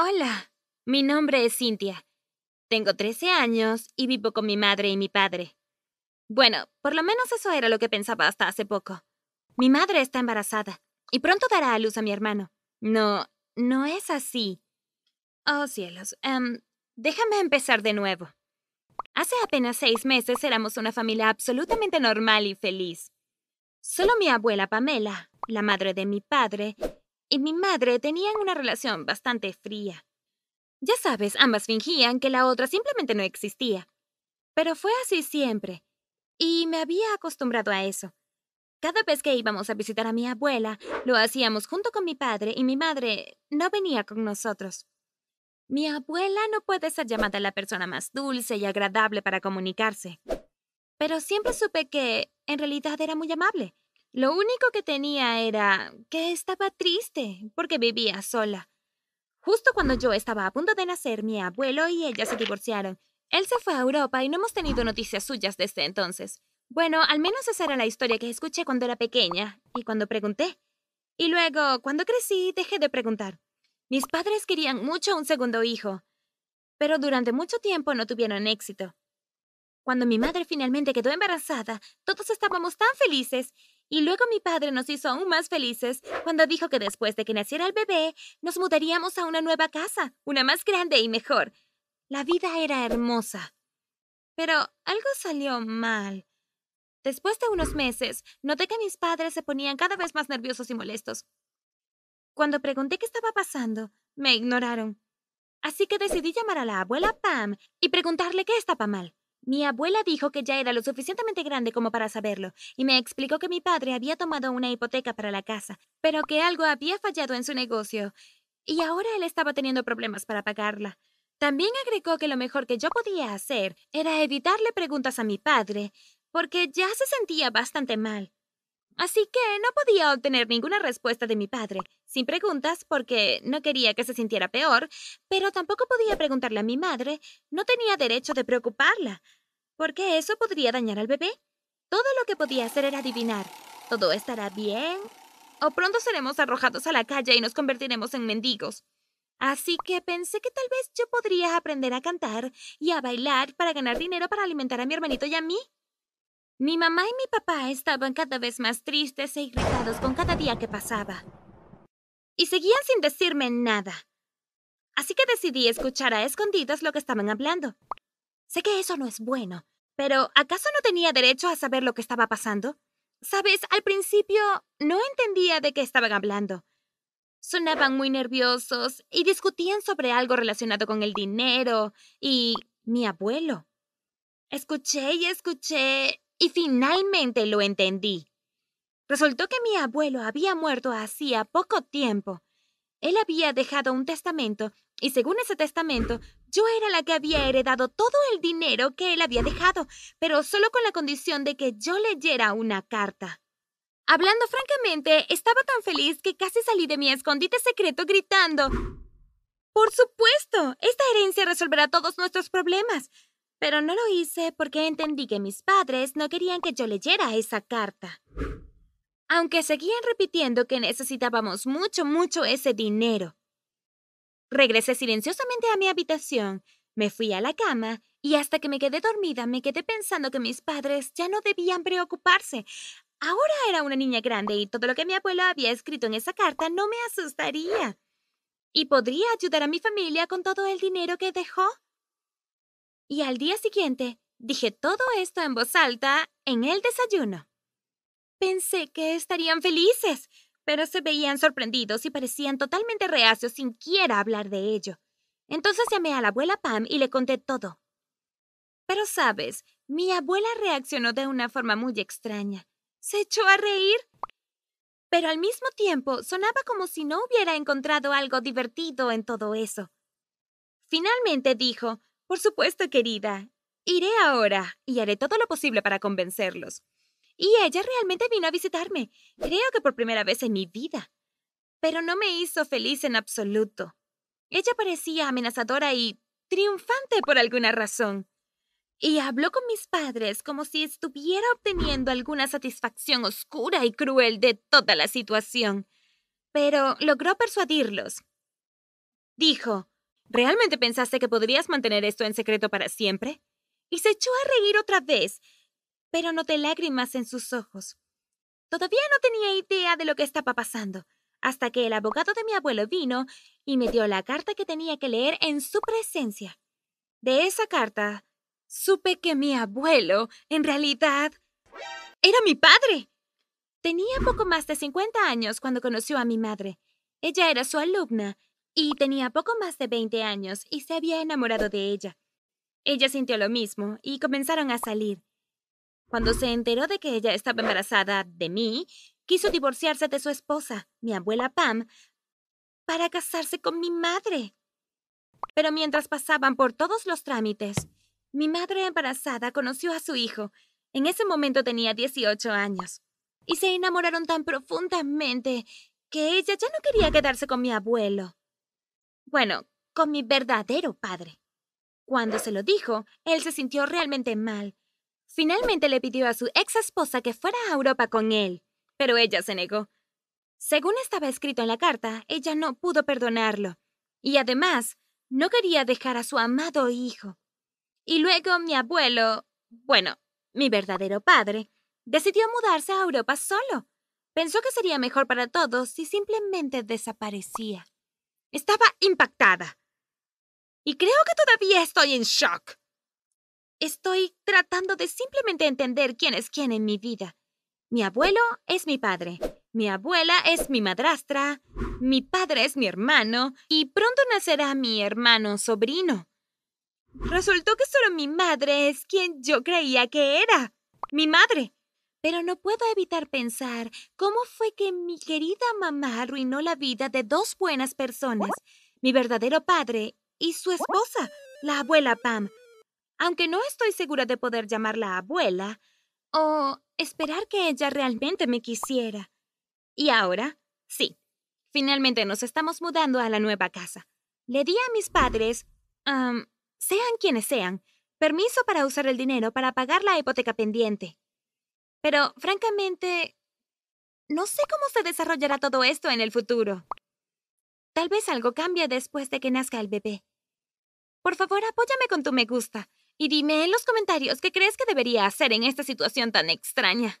Hola, mi nombre es Cintia. Tengo 13 años y vivo con mi madre y mi padre. Bueno, por lo menos eso era lo que pensaba hasta hace poco. Mi madre está embarazada y pronto dará a luz a mi hermano. No, no es así. Oh, cielos. Em, déjame empezar de nuevo. Hace apenas seis meses éramos una familia absolutamente normal y feliz. Solo mi abuela Pamela, la madre de mi padre, y mi madre tenían una relación bastante fría. Ya sabes, ambas fingían que la otra simplemente no existía. Pero fue así siempre, y me había acostumbrado a eso. Cada vez que íbamos a visitar a mi abuela, lo hacíamos junto con mi padre y mi madre no venía con nosotros. Mi abuela no puede ser llamada la persona más dulce y agradable para comunicarse. Pero siempre supe que, en realidad, era muy amable. Lo único que tenía era que estaba triste porque vivía sola. Justo cuando yo estaba a punto de nacer, mi abuelo y ella se divorciaron. Él se fue a Europa y no hemos tenido noticias suyas desde entonces. Bueno, al menos esa era la historia que escuché cuando era pequeña y cuando pregunté. Y luego, cuando crecí, dejé de preguntar. Mis padres querían mucho un segundo hijo, pero durante mucho tiempo no tuvieron éxito. Cuando mi madre finalmente quedó embarazada, todos estábamos tan felices y luego mi padre nos hizo aún más felices cuando dijo que después de que naciera el bebé, nos mudaríamos a una nueva casa, una más grande y mejor. La vida era hermosa. Pero algo salió mal. Después de unos meses, noté que mis padres se ponían cada vez más nerviosos y molestos. Cuando pregunté qué estaba pasando, me ignoraron. Así que decidí llamar a la abuela Pam y preguntarle qué estaba mal. Mi abuela dijo que ya era lo suficientemente grande como para saberlo, y me explicó que mi padre había tomado una hipoteca para la casa, pero que algo había fallado en su negocio, y ahora él estaba teniendo problemas para pagarla. También agregó que lo mejor que yo podía hacer era evitarle preguntas a mi padre, porque ya se sentía bastante mal. Así que no podía obtener ninguna respuesta de mi padre, sin preguntas porque no quería que se sintiera peor, pero tampoco podía preguntarle a mi madre, no tenía derecho de preocuparla, porque eso podría dañar al bebé. Todo lo que podía hacer era adivinar. ¿Todo estará bien? O pronto seremos arrojados a la calle y nos convertiremos en mendigos. Así que pensé que tal vez yo podría aprender a cantar y a bailar para ganar dinero para alimentar a mi hermanito y a mí. Mi mamá y mi papá estaban cada vez más tristes e irritados con cada día que pasaba. Y seguían sin decirme nada. Así que decidí escuchar a escondidas lo que estaban hablando. Sé que eso no es bueno, pero ¿acaso no tenía derecho a saber lo que estaba pasando? Sabes, al principio no entendía de qué estaban hablando. Sonaban muy nerviosos y discutían sobre algo relacionado con el dinero y mi abuelo. Escuché y escuché y finalmente lo entendí. Resultó que mi abuelo había muerto hacía poco tiempo. Él había dejado un testamento y según ese testamento, yo era la que había heredado todo el dinero que él había dejado, pero solo con la condición de que yo leyera una carta. Hablando francamente, estaba tan feliz que casi salí de mi escondite secreto gritando Por supuesto, esta herencia resolverá todos nuestros problemas. Pero no lo hice porque entendí que mis padres no querían que yo leyera esa carta. Aunque seguían repitiendo que necesitábamos mucho, mucho ese dinero. Regresé silenciosamente a mi habitación, me fui a la cama y hasta que me quedé dormida me quedé pensando que mis padres ya no debían preocuparse. Ahora era una niña grande y todo lo que mi abuela había escrito en esa carta no me asustaría. Y podría ayudar a mi familia con todo el dinero que dejó. Y al día siguiente dije todo esto en voz alta en el desayuno. Pensé que estarían felices, pero se veían sorprendidos y parecían totalmente reacios sin quiera hablar de ello. Entonces llamé a la abuela Pam y le conté todo. Pero sabes, mi abuela reaccionó de una forma muy extraña. Se echó a reír. Pero al mismo tiempo sonaba como si no hubiera encontrado algo divertido en todo eso. Finalmente dijo, Por supuesto, querida. Iré ahora y haré todo lo posible para convencerlos. Y ella realmente vino a visitarme, creo que por primera vez en mi vida. Pero no me hizo feliz en absoluto. Ella parecía amenazadora y triunfante por alguna razón. Y habló con mis padres como si estuviera obteniendo alguna satisfacción oscura y cruel de toda la situación. Pero logró persuadirlos. Dijo, ¿realmente pensaste que podrías mantener esto en secreto para siempre? Y se echó a reír otra vez, pero noté lágrimas en sus ojos. Todavía no tenía idea de lo que estaba pasando, hasta que el abogado de mi abuelo vino y me dio la carta que tenía que leer en su presencia. De esa carta, supe que mi abuelo, en realidad, era mi padre. Tenía poco más de 50 años cuando conoció a mi madre. Ella era su alumna y tenía poco más de 20 años y se había enamorado de ella. Ella sintió lo mismo y comenzaron a salir. Cuando se enteró de que ella estaba embarazada de mí, quiso divorciarse de su esposa, mi abuela Pam, para casarse con mi madre. Pero mientras pasaban por todos los trámites, mi madre embarazada conoció a su hijo. En ese momento tenía 18 años. Y se enamoraron tan profundamente que ella ya no quería quedarse con mi abuelo. Bueno, con mi verdadero padre. Cuando se lo dijo, él se sintió realmente mal Finalmente le pidió a su ex esposa que fuera a Europa con él, pero ella se negó. Según estaba escrito en la carta, ella no pudo perdonarlo, y además no quería dejar a su amado hijo. Y luego mi abuelo, bueno, mi verdadero padre, decidió mudarse a Europa solo. Pensó que sería mejor para todos si simplemente desaparecía. Estaba impactada. Y creo que todavía estoy en shock. Estoy tratando de simplemente entender quién es quién en mi vida. Mi abuelo es mi padre, mi abuela es mi madrastra, mi padre es mi hermano y pronto nacerá mi hermano sobrino. Resultó que solo mi madre es quien yo creía que era. Mi madre. Pero no puedo evitar pensar cómo fue que mi querida mamá arruinó la vida de dos buenas personas, mi verdadero padre y su esposa, la abuela Pam, aunque no estoy segura de poder llamarla abuela, o esperar que ella realmente me quisiera. Y ahora, sí, finalmente nos estamos mudando a la nueva casa. Le di a mis padres, sean quienes sean, permiso para usar el dinero para pagar la hipoteca pendiente. Pero, francamente, no sé cómo se desarrollará todo esto en el futuro. Tal vez algo cambie después de que nazca el bebé. Por favor, apóyame con tu me gusta y dime en los comentarios qué crees que debería hacer en esta situación tan extraña.